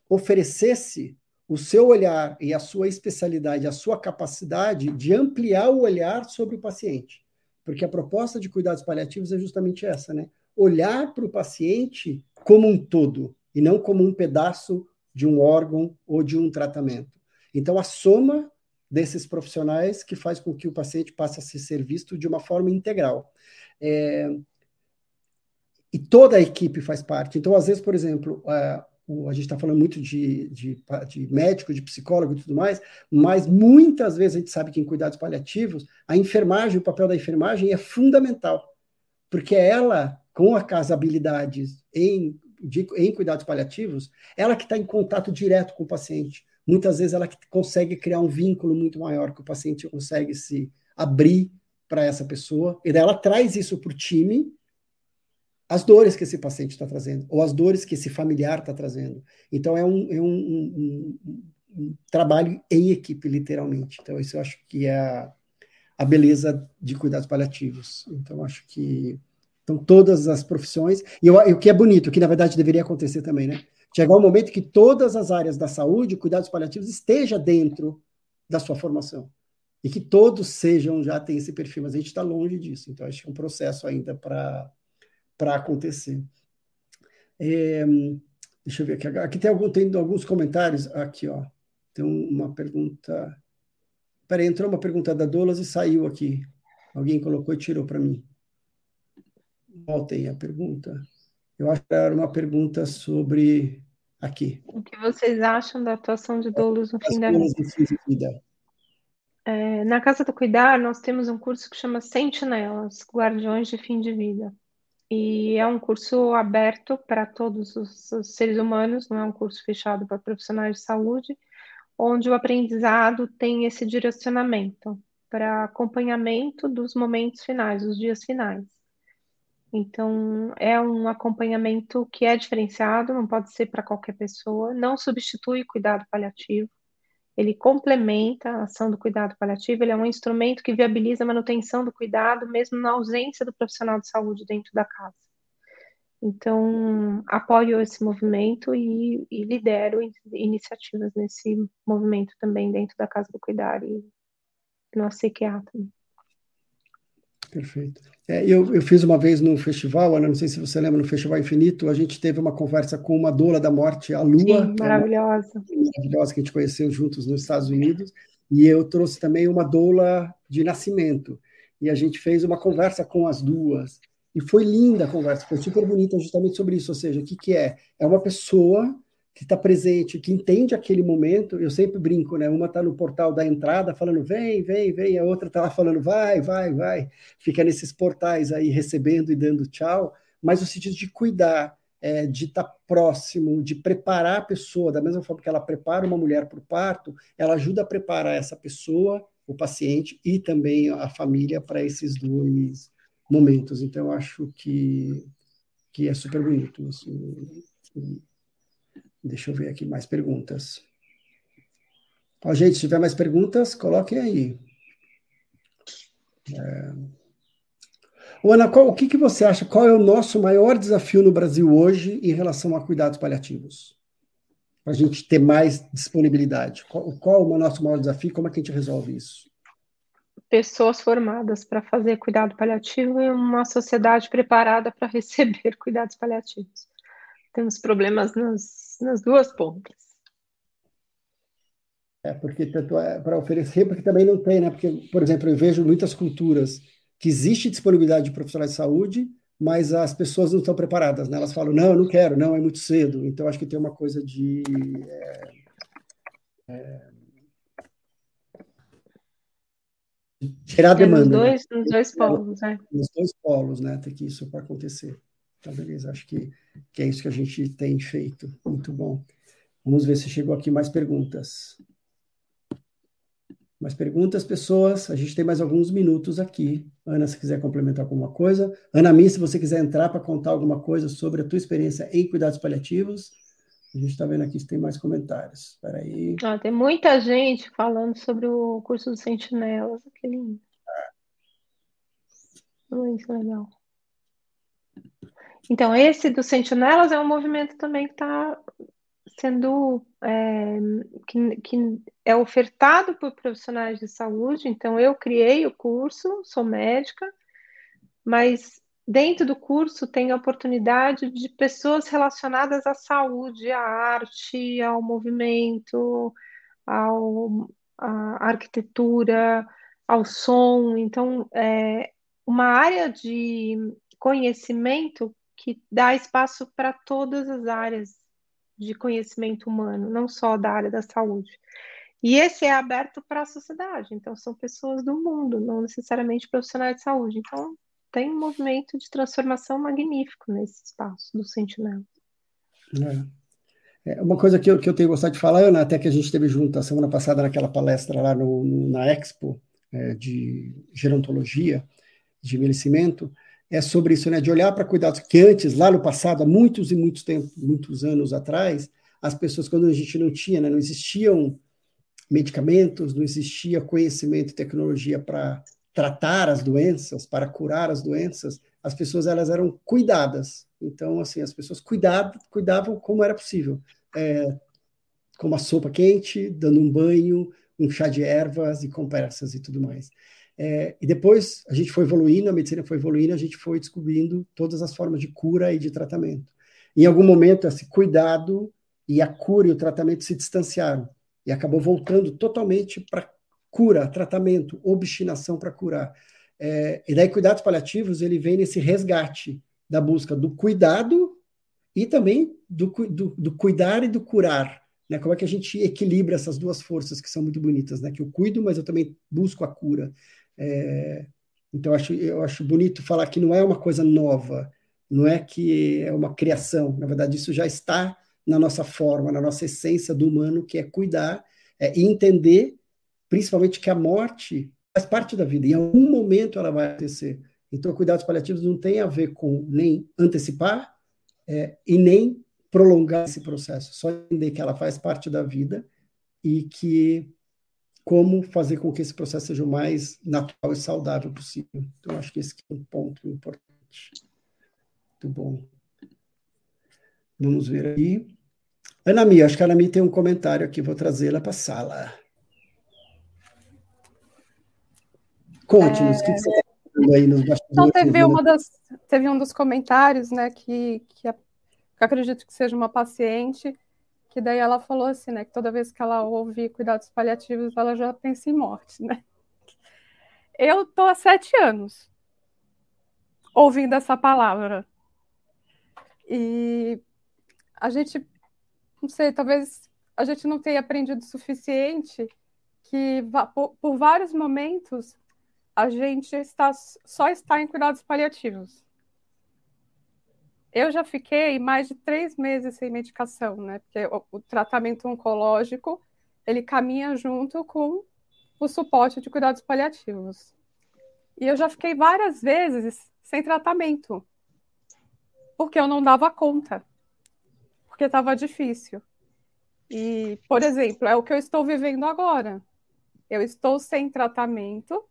oferecesse o seu olhar e a sua especialidade, a sua capacidade de ampliar o olhar sobre o paciente. Porque a proposta de cuidados paliativos é justamente essa, né? Olhar para o paciente como um todo e não como um pedaço de um órgão ou de um tratamento. Então, a soma desses profissionais que faz com que o paciente passe a ser visto de uma forma integral. É... E toda a equipe faz parte. Então, às vezes, por exemplo, a gente está falando muito de, de, de, médico, de psicólogo e tudo mais, mas muitas vezes a gente sabe que em cuidados paliativos, a enfermagem, o papel da enfermagem é fundamental, porque ela, com as habilidades em, de, em cuidados paliativos, ela que está em contato direto com o paciente. Muitas vezes ela consegue criar um vínculo muito maior, que o paciente consegue se abrir para essa pessoa, e daí ela traz isso para o time, as dores que esse paciente está trazendo, ou as dores que esse familiar está trazendo. Então, é, um, é um, um, um, trabalho em equipe, literalmente. Então, isso eu acho que é a, a beleza de cuidados paliativos. Então, acho que então, todas as profissões, e, e o que é bonito, o que na verdade deveria acontecer também, né? Chegar um momento que todas as áreas da saúde, cuidados paliativos, esteja dentro da sua formação. E que todos sejam, já tem esse perfil, mas a gente está longe disso. Então, acho que é um processo ainda para para acontecer. É, deixa eu ver aqui. Aqui tem, algum, tem alguns comentários. Aqui, ó. Tem uma pergunta. Peraí, entrou uma pergunta da Dolas e saiu aqui. Alguém colocou e tirou para mim. Voltem a pergunta. Eu acho que era uma pergunta sobre aqui. O que vocês acham da atuação de Doulos no fim da vida? É, na Casa do Cuidar, nós temos um curso que chama Sentinelas, Guardiões de Fim de Vida. E é um curso aberto para todos os, seres humanos, não é um curso fechado para profissionais de saúde, onde o aprendizado tem esse direcionamento para acompanhamento dos momentos finais, dos dias finais. Então, é um acompanhamento que é diferenciado, não pode ser para qualquer pessoa, não substitui cuidado paliativo, ele complementa a ação do cuidado paliativo, ele é um instrumento que viabiliza a manutenção do cuidado, mesmo na ausência do profissional de saúde dentro da casa. Então, apoio esse movimento e, e lidero iniciativas nesse movimento também dentro da Casa do Cuidar e no ACQA também. Perfeito. É, eu, eu fiz uma vez no festival, Ana, não sei se você lembra, no Festival Infinito, a gente teve uma conversa com uma doula da morte, a Lua. Sim, maravilhosa. Maravilhosa, que a gente conheceu juntos nos Estados Unidos. E eu trouxe também uma doula de nascimento. E a gente fez uma conversa com as duas. E foi linda a conversa, foi super bonita justamente sobre isso. Ou seja, o que, que é? É uma pessoa que está presente, que entende aquele momento. Eu sempre brinco, né? Uma está no portal da entrada falando vem, vem, vem, a outra está lá falando vai, vai, vai. Fica nesses portais aí recebendo e dando tchau. Mas o sentido de cuidar, é, de estar tá próximo, de preparar a pessoa, da mesma forma que ela prepara uma mulher para o parto, ela ajuda a preparar essa pessoa, o paciente e também a família para esses dois momentos. Então, eu acho que, que é super bonito. Assim, Deixa eu ver aqui mais perguntas. Ó, gente, se tiver mais perguntas, coloquem aí. É... Ana, qual, o que, que você acha? Qual é o nosso maior desafio no Brasil hoje em relação a cuidados paliativos? Para a gente ter mais disponibilidade. Qual, qual é o nosso maior desafio? Como é que a gente resolve isso? pessoas formadas para fazer cuidado paliativo e uma sociedade preparada para receber cuidados paliativos. Temos problemas nas, nas duas pontas. É, porque tanto é para oferecer, porque também não tem, né? Porque, por exemplo, eu vejo muitas culturas que existe disponibilidade de profissionais de saúde, mas as pessoas não estão preparadas, né? Elas falam, não, eu não quero, não, é muito cedo. Então, acho que tem uma coisa de... É, é, gerar demanda. Nos né? dois, né? nos dois polos, né? Nos dois polos, né? Tem que isso para acontecer. Então, beleza, acho que, que é isso que a gente tem feito. Muito bom. Vamos ver se chegou aqui mais perguntas. Mais perguntas, pessoas? A gente tem mais alguns minutos aqui. Ana, se quiser complementar alguma coisa. Ana Mi, se você quiser entrar para contar alguma coisa sobre a tua experiência em cuidados paliativos. A gente está vendo aqui se tem mais comentários. Espera aí. Ah, tem muita gente falando sobre o curso do Sentinelas. Que lindo. Muito legal. Então, esse do Sentinelas é um movimento também que está sendo é, que, que, é ofertado por profissionais de saúde. Então, eu criei o curso, sou médica, mas dentro do curso tem a oportunidade de pessoas relacionadas à saúde, à arte, ao movimento, ao, à arquitetura, ao som. Então, é uma área de conhecimento que dá espaço para todas as áreas de conhecimento humano, não só da área da saúde. E esse é aberto para a sociedade, então são pessoas do mundo, não necessariamente profissionais de saúde. Então tem um movimento de transformação magnífico nesse espaço do Sentinela. É. é. uma coisa que eu, que eu tenho gostado de falar, Ana, até que a gente esteve junto a semana passada naquela palestra lá no, no na Expo é, de gerontologia, de envelhecimento, é sobre isso, né? De olhar para cuidados que antes, lá no passado, há muitos e muitos tempos, muitos anos atrás, as pessoas, quando a gente não tinha, né, não existiam medicamentos, não existia conhecimento e tecnologia para tratar as doenças, para curar as doenças, as pessoas elas eram cuidadas. Então, assim, as pessoas cuidavam, cuidavam como era possível, é, com uma sopa quente, dando um banho, um chá de ervas e compressas e tudo mais. É, e depois a gente foi evoluindo, a medicina foi evoluindo, a gente foi descobrindo todas as formas de cura e de tratamento. Em algum momento, esse cuidado e a cura e o tratamento se distanciaram e acabou voltando totalmente para cura, tratamento, obstinação para curar. É, e daí, cuidados paliativos, ele vem nesse resgate da busca do cuidado e também do, do, do cuidar e do curar. Né? Como é que a gente equilibra essas duas forças que são muito bonitas, né? Que eu cuido, mas eu também busco a cura. É, então, eu acho, eu acho bonito falar que não é uma coisa nova, não é que é uma criação, na verdade, isso já está na nossa forma, na nossa essência do humano, que é cuidar é, e entender, principalmente, que a morte faz parte da vida, em algum momento ela vai acontecer. Então, cuidados paliativos não tem a ver com nem antecipar é, e nem prolongar esse processo, só entender que ela faz parte da vida e que como fazer com que esse processo seja o mais natural e saudável possível. Então, acho que esse é um ponto importante. Muito bom. Vamos ver aí. Ana Mi, acho que a Ana Mi tem um comentário aqui, vou trazê-la para a sala. Conte-nos, o é... que você está falando aí nos bastidores? Então, teve, uma das, teve um dos comentários, né, que, que, que acredito que seja uma paciente, que daí ela falou assim, né, que toda vez que ela ouve cuidados paliativos, ela já pensa em morte, né? Eu tô há sete anos ouvindo essa palavra. E a gente, não sei, talvez a gente não tenha aprendido o suficiente que por, vários momentos a gente está, só está em cuidados paliativos. Eu já fiquei mais de três meses sem medicação, né? Porque o, o tratamento oncológico ele caminha junto com o suporte de cuidados paliativos. E eu já fiquei várias vezes sem tratamento, porque eu não dava conta, porque estava difícil. E, por exemplo, é o que eu estou vivendo agora. Eu estou sem tratamento,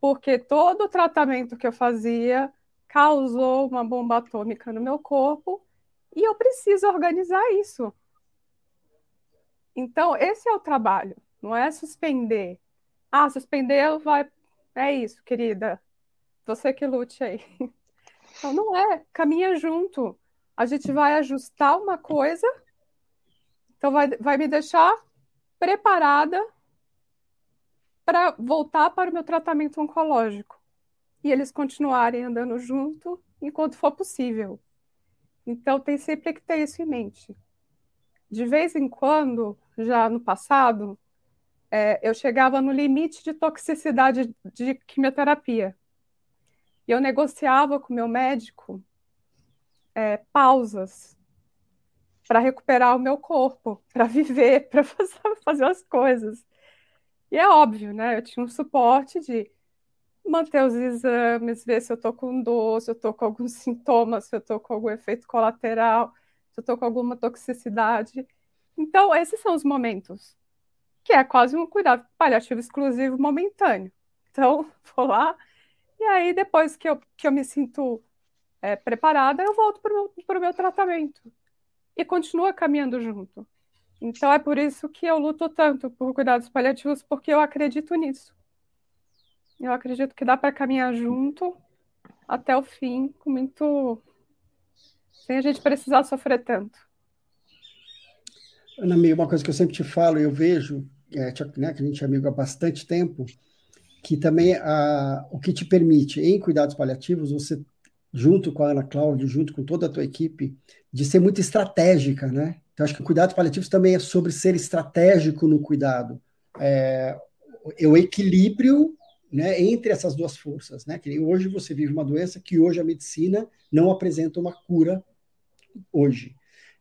porque todo o tratamento que eu fazia causou uma bomba atômica no meu corpo e eu preciso organizar isso. Então, esse é o trabalho, não é suspender. Ah, suspender vai é isso, querida. Você que lute aí. Então, não é, caminha junto. A gente vai ajustar uma coisa, então vai, vai me deixar preparada para voltar para o meu tratamento oncológico. E eles continuarem andando junto enquanto for possível. Então, tem sempre que ter isso em mente. De vez em quando, já no passado, é, eu chegava no limite de toxicidade de quimioterapia. E eu negociava com meu médico é, pausas para recuperar o meu corpo, para viver, para fazer as coisas. E é óbvio, né? Eu tinha um suporte de manter os exames, ver se eu estou com dor, se eu estou com alguns sintomas, se eu estou com algum efeito colateral, se eu estou com alguma toxicidade. Então, esses são os momentos que é quase um cuidado paliativo exclusivo momentâneo. Então, vou lá, e aí depois que eu, que eu me sinto é, preparada, eu volto para o meu, meu tratamento. E continua caminhando junto. Então é por isso que eu luto tanto por cuidados paliativos, porque eu acredito nisso. Eu acredito que dá para caminhar junto até o fim, com muito. sem a gente precisar sofrer tanto. Ana Meio, uma coisa que eu sempre te falo, eu vejo, é, né, que a gente é amigo há bastante tempo, que também a, o que te permite, em cuidados paliativos, você, junto com a Ana Cláudia, junto com toda a tua equipe, de ser muito estratégica, né? Então, acho que cuidados paliativos também é sobre ser estratégico no cuidado. É o equilíbrio né, entre essas duas forças, né? Que hoje você vive uma doença que hoje a medicina não apresenta uma cura hoje.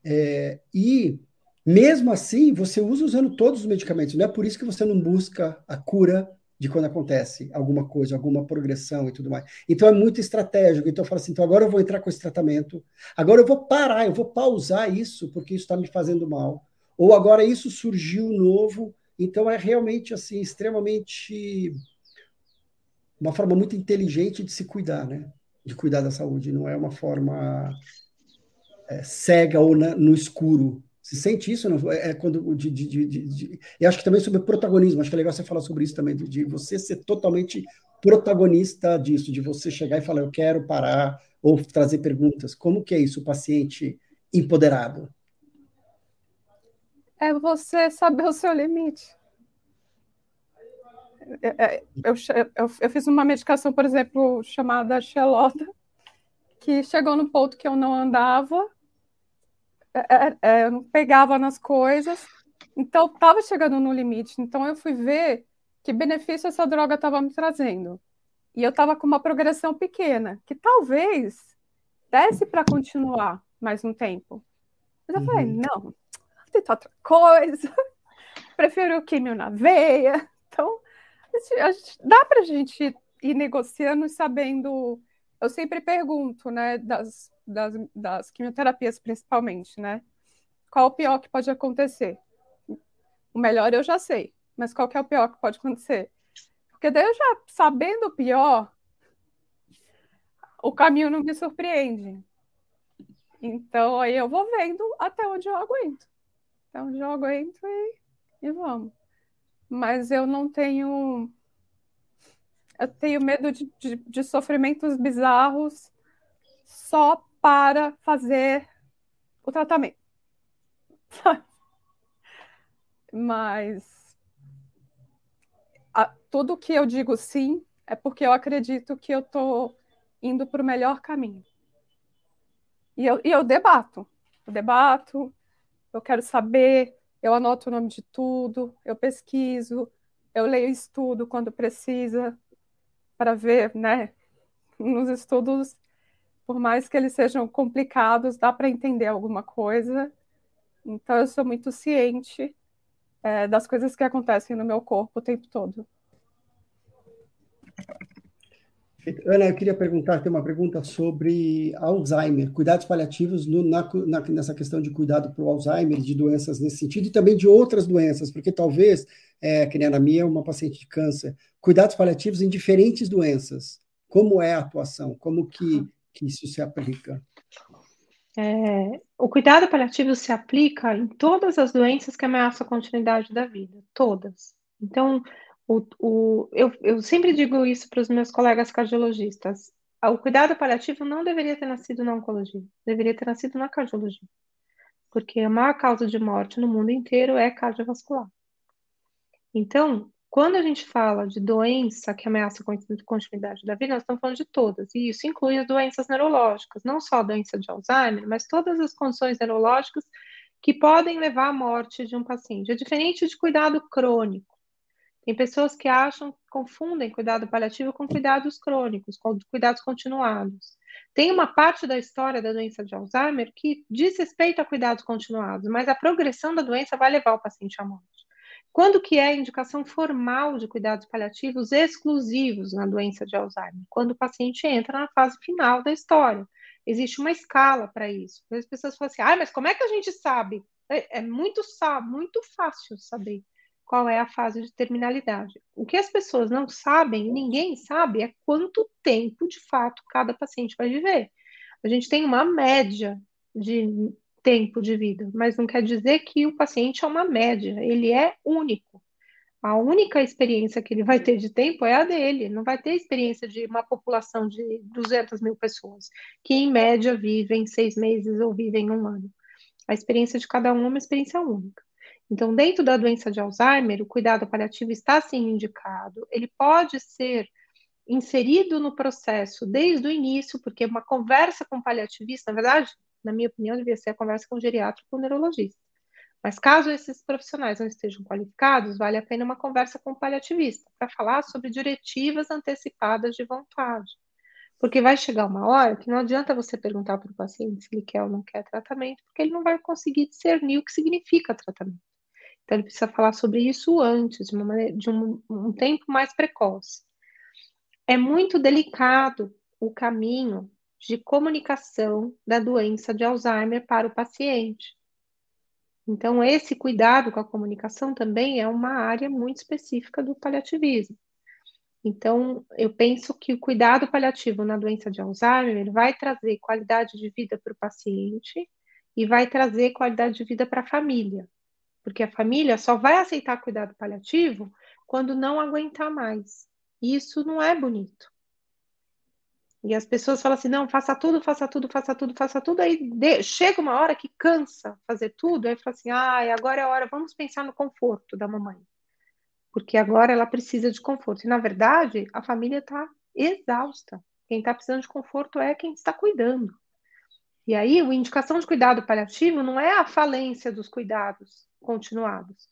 É, e mesmo assim, você usa usando todos os medicamentos. Não é por isso que você não busca a cura de quando acontece alguma coisa, alguma progressão e tudo mais. Então é muito estratégico. Então eu falo assim, então agora eu vou entrar com esse tratamento, agora eu vou parar, eu vou pausar isso, porque isso está me fazendo mal. Ou agora isso surgiu novo. Então é realmente assim, extremamente uma forma muito inteligente de se cuidar, né? De cuidar da saúde. Não é uma forma é, cega ou na, no escuro, se sente isso? Não? É, é quando de, de, de, de, Eu acho que também sobre protagonismo. Acho que é legal você falar sobre isso também, de, você ser totalmente protagonista disso, de você chegar e falar, eu quero parar, ou trazer perguntas. Como que é isso, o paciente empoderado? É você saber o seu limite. É, é, eu, eu, eu fiz uma medicação, por exemplo, chamada Xelota, que chegou no ponto que eu não andava, é, eu não pegava nas coisas, então estava chegando no limite. Então eu fui ver que benefício essa droga estava me trazendo. E eu estava com uma progressão pequena, que talvez desse para continuar mais um tempo. Mas eu uhum. falei, não, vou tentar outra coisa, prefiro o químio na veia. Então, dá para a gente ir negociando e sabendo. Eu sempre pergunto, né, das das, das quimioterapias, principalmente, né? Qual o pior que pode acontecer? O melhor eu já sei, mas qual que é o pior que pode acontecer? Porque daí eu já sabendo o pior, o caminho não me surpreende. Então aí eu vou vendo até onde eu aguento. Até onde eu aguento e, e vamos. Mas eu não tenho. Eu tenho medo de, de, de sofrimentos bizarros só para fazer o tratamento. Mas a, tudo que eu digo sim é porque eu acredito que eu estou indo para o melhor caminho. E eu, e eu debato. Eu debato, eu quero saber, eu anoto o nome de tudo, eu pesquiso, eu leio estudo quando precisa, para ver, né? Nos estudos por mais que eles sejam complicados, dá para entender alguma coisa. Então, eu sou muito ciente é, das coisas que acontecem no meu corpo o tempo todo. Ana, eu queria perguntar, tem uma pergunta sobre Alzheimer, cuidados paliativos no, na, na, nessa questão de cuidado para o Alzheimer, de doenças nesse sentido, e também de outras doenças, porque talvez, é, que nem a minha, uma paciente de câncer, cuidados paliativos em diferentes doenças. Como é a atuação? Como que que isso se aplica? É, o cuidado paliativo se aplica em todas as doenças que ameaçam a continuidade da vida, todas. Então, O, o, eu, eu sempre digo isso para os meus colegas cardiologistas. O cuidado paliativo não deveria ter nascido na oncologia, deveria ter nascido na cardiologia. Porque a maior causa de morte no mundo inteiro é cardiovascular. Então, quando a gente fala de doença que ameaça a continuidade da vida, nós estamos falando de todas, e isso inclui as doenças neurológicas, não só a doença de Alzheimer, mas todas as condições neurológicas que podem levar à morte de um paciente. É diferente de cuidado crônico. Tem pessoas que acham, confundem cuidado paliativo com cuidados crônicos, com cuidados continuados. Tem uma parte da história da doença de Alzheimer que diz respeito a cuidados continuados, mas a progressão da doença vai levar o paciente à morte. Quando que é a indicação formal de cuidados paliativos exclusivos na doença de Alzheimer? Quando o paciente entra na fase final da história. Existe uma escala para isso. As pessoas falam assim, ah, mas como é que a gente sabe? É, é muito, muito fácil saber qual é a fase de terminalidade. O que as pessoas não sabem, ninguém sabe, é quanto tempo, de fato, cada paciente vai viver. A gente tem uma média de tempo de vida, mas não quer dizer que o paciente é uma média, ele é único. A única experiência que ele vai ter de tempo é a dele, não vai ter experiência de uma população de 200 mil pessoas, que em média vivem seis meses ou vivem um ano. A experiência de cada um é uma experiência única. Então, dentro da doença de Alzheimer, o cuidado paliativo está sim indicado, ele pode ser inserido no processo desde o início, porque uma conversa com o paliativista, na verdade, na minha opinião, devia ser a conversa com o geriatra ou com o neurologista. Mas caso esses profissionais não estejam qualificados, vale a pena uma conversa com o paliativista para falar sobre diretivas antecipadas de vontade. Porque vai chegar uma hora que não adianta você perguntar para o paciente se ele quer ou não quer tratamento, porque ele não vai conseguir discernir o que significa tratamento. Então, ele precisa falar sobre isso antes, de, maneira, de um, um tempo mais precoce. É muito delicado o caminho de comunicação da doença de Alzheimer para o paciente. Então, esse cuidado com a comunicação também é uma área muito específica do paliativismo. Então, eu penso que o cuidado paliativo na doença de Alzheimer vai trazer qualidade de vida para o paciente e vai trazer qualidade de vida para a família, porque a família só vai aceitar cuidado paliativo quando não aguentar mais. Isso não é bonito. E as pessoas falam assim: não, faça tudo, faça tudo, faça tudo, faça tudo. Aí de... chega uma hora que cansa fazer tudo, aí fala assim: ah, agora é a hora, vamos pensar no conforto da mamãe. Porque agora ela precisa de conforto. E na verdade, a família está exausta. Quem está precisando de conforto é quem está cuidando. E aí, a indicação de cuidado paliativo não é a falência dos cuidados continuados.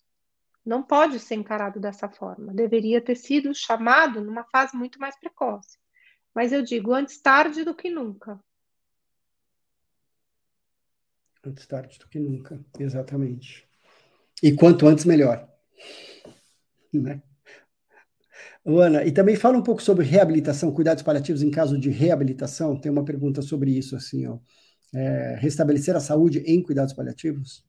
Não pode ser encarado dessa forma. Deveria ter sido chamado numa fase muito mais precoce. Mas eu digo antes tarde do que nunca. Antes tarde do que nunca, exatamente. E quanto antes, melhor. Né? Ana, e também fala um pouco sobre reabilitação, cuidados paliativos em caso de reabilitação. Tem uma pergunta sobre isso, assim, ó. É, restabelecer a saúde em cuidados paliativos?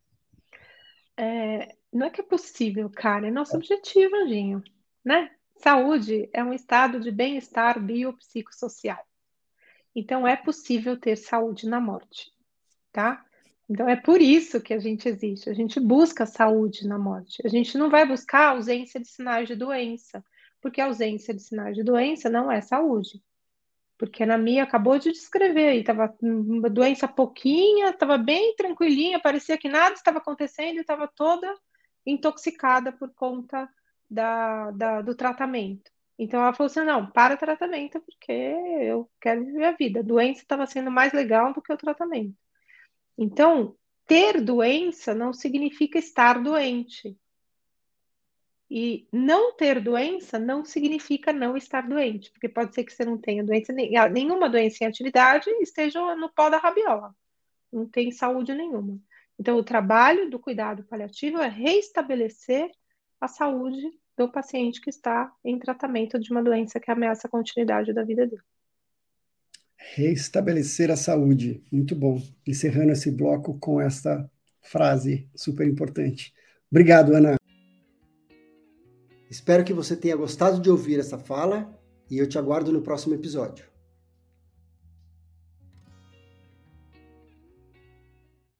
É, não é que é possível, cara, é nosso é. objetivo, Anjinho, né? Saúde é um estado de bem-estar biopsicossocial. Então, é possível ter saúde na morte, tá? Então, é por isso que a gente existe. A gente busca saúde na morte. A gente não vai buscar ausência de sinais de doença, porque ausência de sinais de doença não é saúde. Porque a Nami acabou de descrever aí, estava uma doença pouquinha, estava bem tranquilinha, parecia que nada estava acontecendo e estava toda intoxicada por conta da, da, do tratamento. Então ela falou assim: não, para o tratamento, porque eu quero viver a vida. A doença estava sendo mais legal do que o tratamento. Então, ter doença não significa estar doente. E não ter doença não significa não estar doente, porque pode ser que você não tenha doença, nenhuma doença em atividade esteja no pó da rabiola. Não tem saúde nenhuma. Então, o trabalho do cuidado paliativo é reestabelecer a saúde do paciente que está em tratamento de uma doença que ameaça a continuidade da vida dele. Restabelecer a saúde. Muito bom. Encerrando esse bloco com esta frase super importante. Obrigado, Ana. Espero que você tenha gostado de ouvir essa fala e eu te aguardo no próximo episódio.